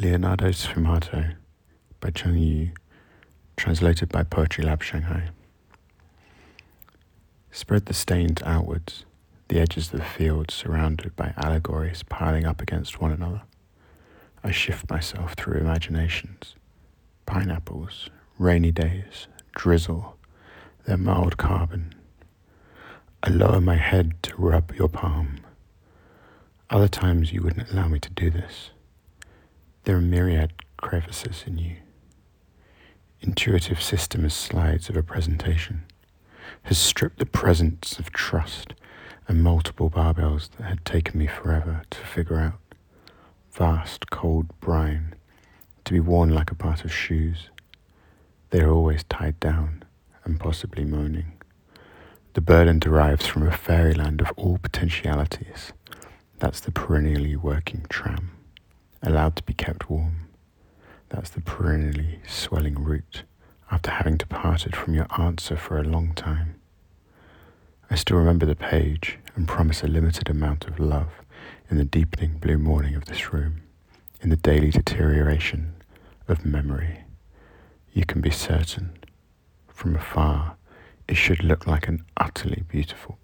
Leonardo Sfumato by Cheng Yu, translated by Poetry Lab Shanghai. Spread the stains outwards, the edges of the field surrounded by allegories piling up against one another. I shift myself through imaginations. Pineapples, rainy days, drizzle, their mild carbon. I lower my head to rub your palm. Other times you wouldn't allow me to do this. There are myriad crevices in you. Intuitive system as slides of a presentation has stripped the presence of trust and multiple barbels that had taken me forever to figure out. Vast, cold brine to be worn like a part of shoes. They are always tied down and possibly moaning. The burden derives from a fairyland of all potentialities. That's the perennially working tram, allowed to be kept warm. That's the perennially swelling route after having departed from your answer for a long time. I still remember the page and promise a limited amount of love in the deepening blue morning of this room, in the daily deterioration of memory. You can be certain, from afar, it should look like an utterly beautiful.